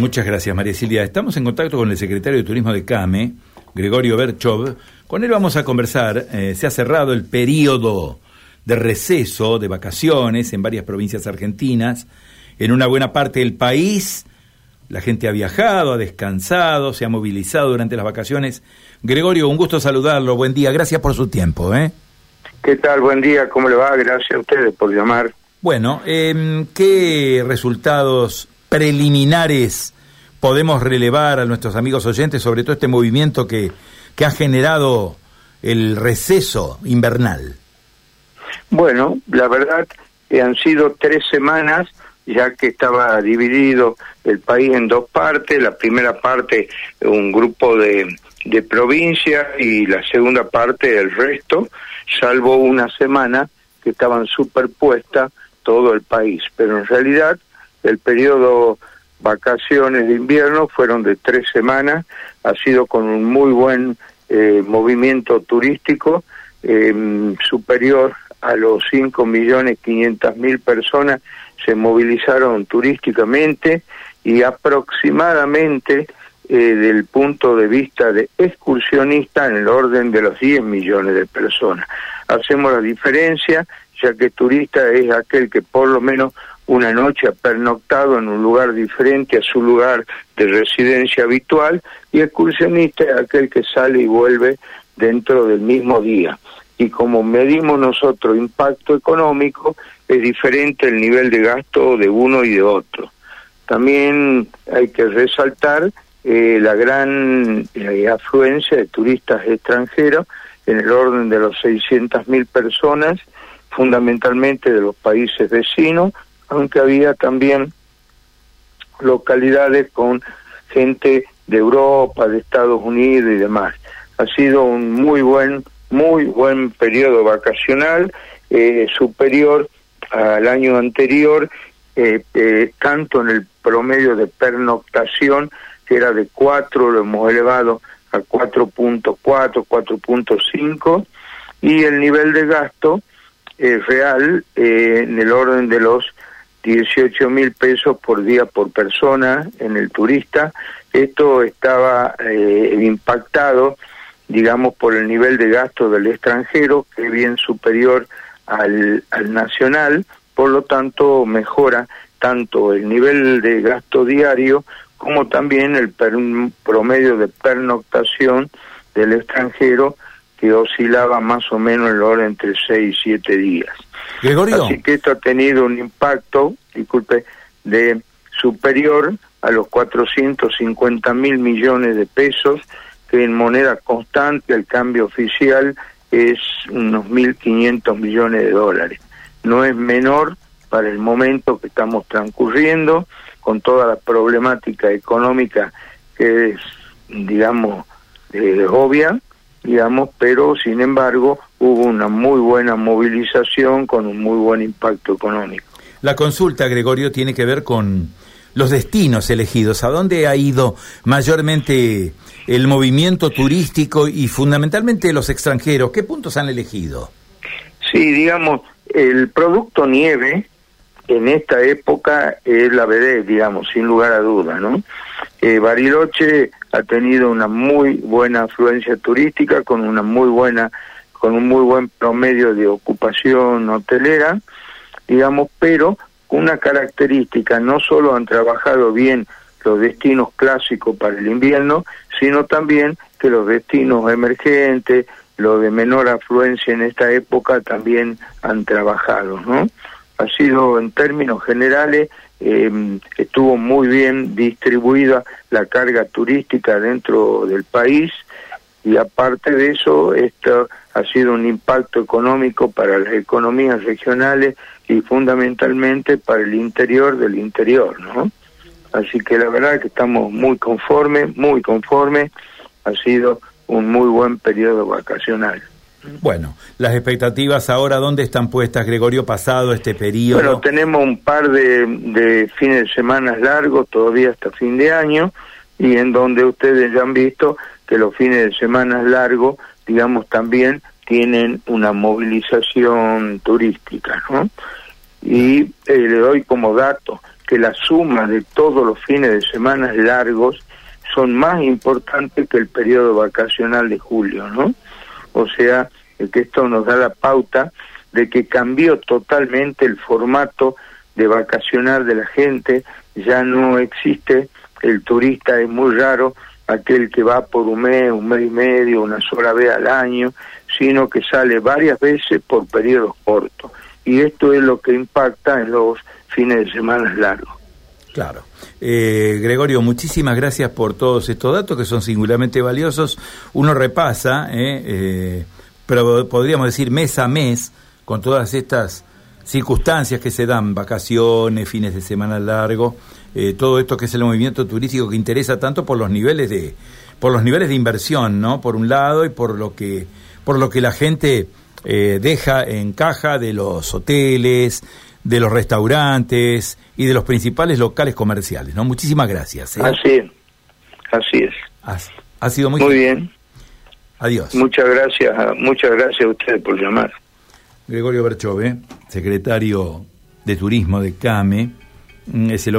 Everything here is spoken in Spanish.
muchas gracias María Silvia. Estamos en contacto con el secretario de Turismo de CAME, Gregorio Berchov. Con él vamos a conversar. Eh, se ha cerrado el periodo de receso, de vacaciones en varias provincias argentinas. En una buena parte del país la gente ha viajado, ha descansado, se ha movilizado durante las vacaciones. Gregorio, un gusto saludarlo. Buen día. Gracias por su tiempo. ¿eh? ¿Qué tal? Buen día. ¿Cómo le va? Gracias a ustedes por llamar. Bueno, eh, ¿qué resultados preliminares podemos relevar a nuestros amigos oyentes sobre todo este movimiento que, que ha generado el receso invernal? Bueno, la verdad que han sido tres semanas ya que estaba dividido el país en dos partes, la primera parte un grupo de, de provincias y la segunda parte el resto, salvo una semana que estaban superpuestas todo el país, pero en realidad el periodo vacaciones de invierno fueron de tres semanas, ha sido con un muy buen eh, movimiento turístico, eh, superior a los 5 millones 500 mil personas se movilizaron turísticamente y aproximadamente eh, del punto de vista de excursionista en el orden de los 10 millones de personas. Hacemos la diferencia, ya que turista es aquel que por lo menos una noche ha pernoctado en un lugar diferente a su lugar de residencia habitual y excursionista es aquel que sale y vuelve dentro del mismo día. Y como medimos nosotros impacto económico, es diferente el nivel de gasto de uno y de otro. También hay que resaltar eh, la gran eh, afluencia de turistas extranjeros en el orden de los 600.000 personas, fundamentalmente de los países vecinos, aunque había también localidades con gente de Europa, de Estados Unidos y demás. Ha sido un muy buen, muy buen periodo vacacional, eh, superior al año anterior, eh, eh, tanto en el promedio de pernoctación, que era de 4, lo hemos elevado a 4.4, 4.5, y el nivel de gasto real en el orden de los 18 mil pesos por día por persona en el turista. Esto estaba eh, impactado, digamos, por el nivel de gasto del extranjero, que es bien superior al, al nacional, por lo tanto mejora tanto el nivel de gasto diario como también el promedio de pernoctación del extranjero, que oscilaba más o menos en el orden entre 6 y 7 días. Así que esto ha tenido un impacto, disculpe, de superior a los 450 mil millones de pesos, que en moneda constante el cambio oficial es unos 1.500 millones de dólares. No es menor para el momento que estamos transcurriendo, con toda la problemática económica que es, digamos, eh, obvia, digamos, pero sin embargo hubo una muy buena movilización con un muy buen impacto económico. La consulta, Gregorio, tiene que ver con los destinos elegidos. ¿A dónde ha ido mayormente el movimiento turístico y fundamentalmente los extranjeros? ¿Qué puntos han elegido? Sí, digamos, el producto nieve en esta época es la BD, digamos, sin lugar a duda, ¿no? Eh, Bariloche ha tenido una muy buena afluencia turística con una muy buena con un muy buen promedio de ocupación hotelera, digamos, pero una característica, no solo han trabajado bien los destinos clásicos para el invierno, sino también que los destinos emergentes, los de menor afluencia en esta época también han trabajado, ¿no? Ha sido en términos generales eh, estuvo muy bien distribuida la carga turística dentro del país y aparte de eso esto ha sido un impacto económico para las economías regionales y fundamentalmente para el interior del interior, ¿no? Así que la verdad que estamos muy conformes, muy conformes, ha sido un muy buen periodo vacacional. Bueno, las expectativas ahora, ¿dónde están puestas, Gregorio, pasado este periodo? Bueno, tenemos un par de, fines de semana largos, todavía hasta fin de año, y en donde ustedes ya han visto que los fines de semana largos, digamos, también tienen una movilización turística, ¿no? Y eh, le doy como dato que la suma de todos los fines de semana largos son más importantes que el periodo vacacional de julio, ¿no? O sea, que esto nos da la pauta de que cambió totalmente el formato de vacacionar de la gente, ya no existe el turista, es muy raro aquel que va por un mes, un mes y medio, una sola vez al año, sino que sale varias veces por periodos cortos. Y esto es lo que impacta en los fines de semana largos. Claro. Eh, Gregorio, muchísimas gracias por todos estos datos que son singularmente valiosos. Uno repasa, eh, eh, pero podríamos decir mes a mes, con todas estas circunstancias que se dan, vacaciones, fines de semana largo, eh, todo esto que es el movimiento turístico que interesa tanto por los niveles de por los niveles de inversión, ¿no? Por un lado y por lo que por lo que la gente eh, deja en caja de los hoteles, de los restaurantes y de los principales locales comerciales, ¿no? Muchísimas gracias. ¿eh? Así es, así es. Ha, sido muy, muy bien. Adiós. Muchas gracias, muchas gracias a ustedes por llamar. Gregorio Berchove, secretario de Turismo de CAME, mm, es el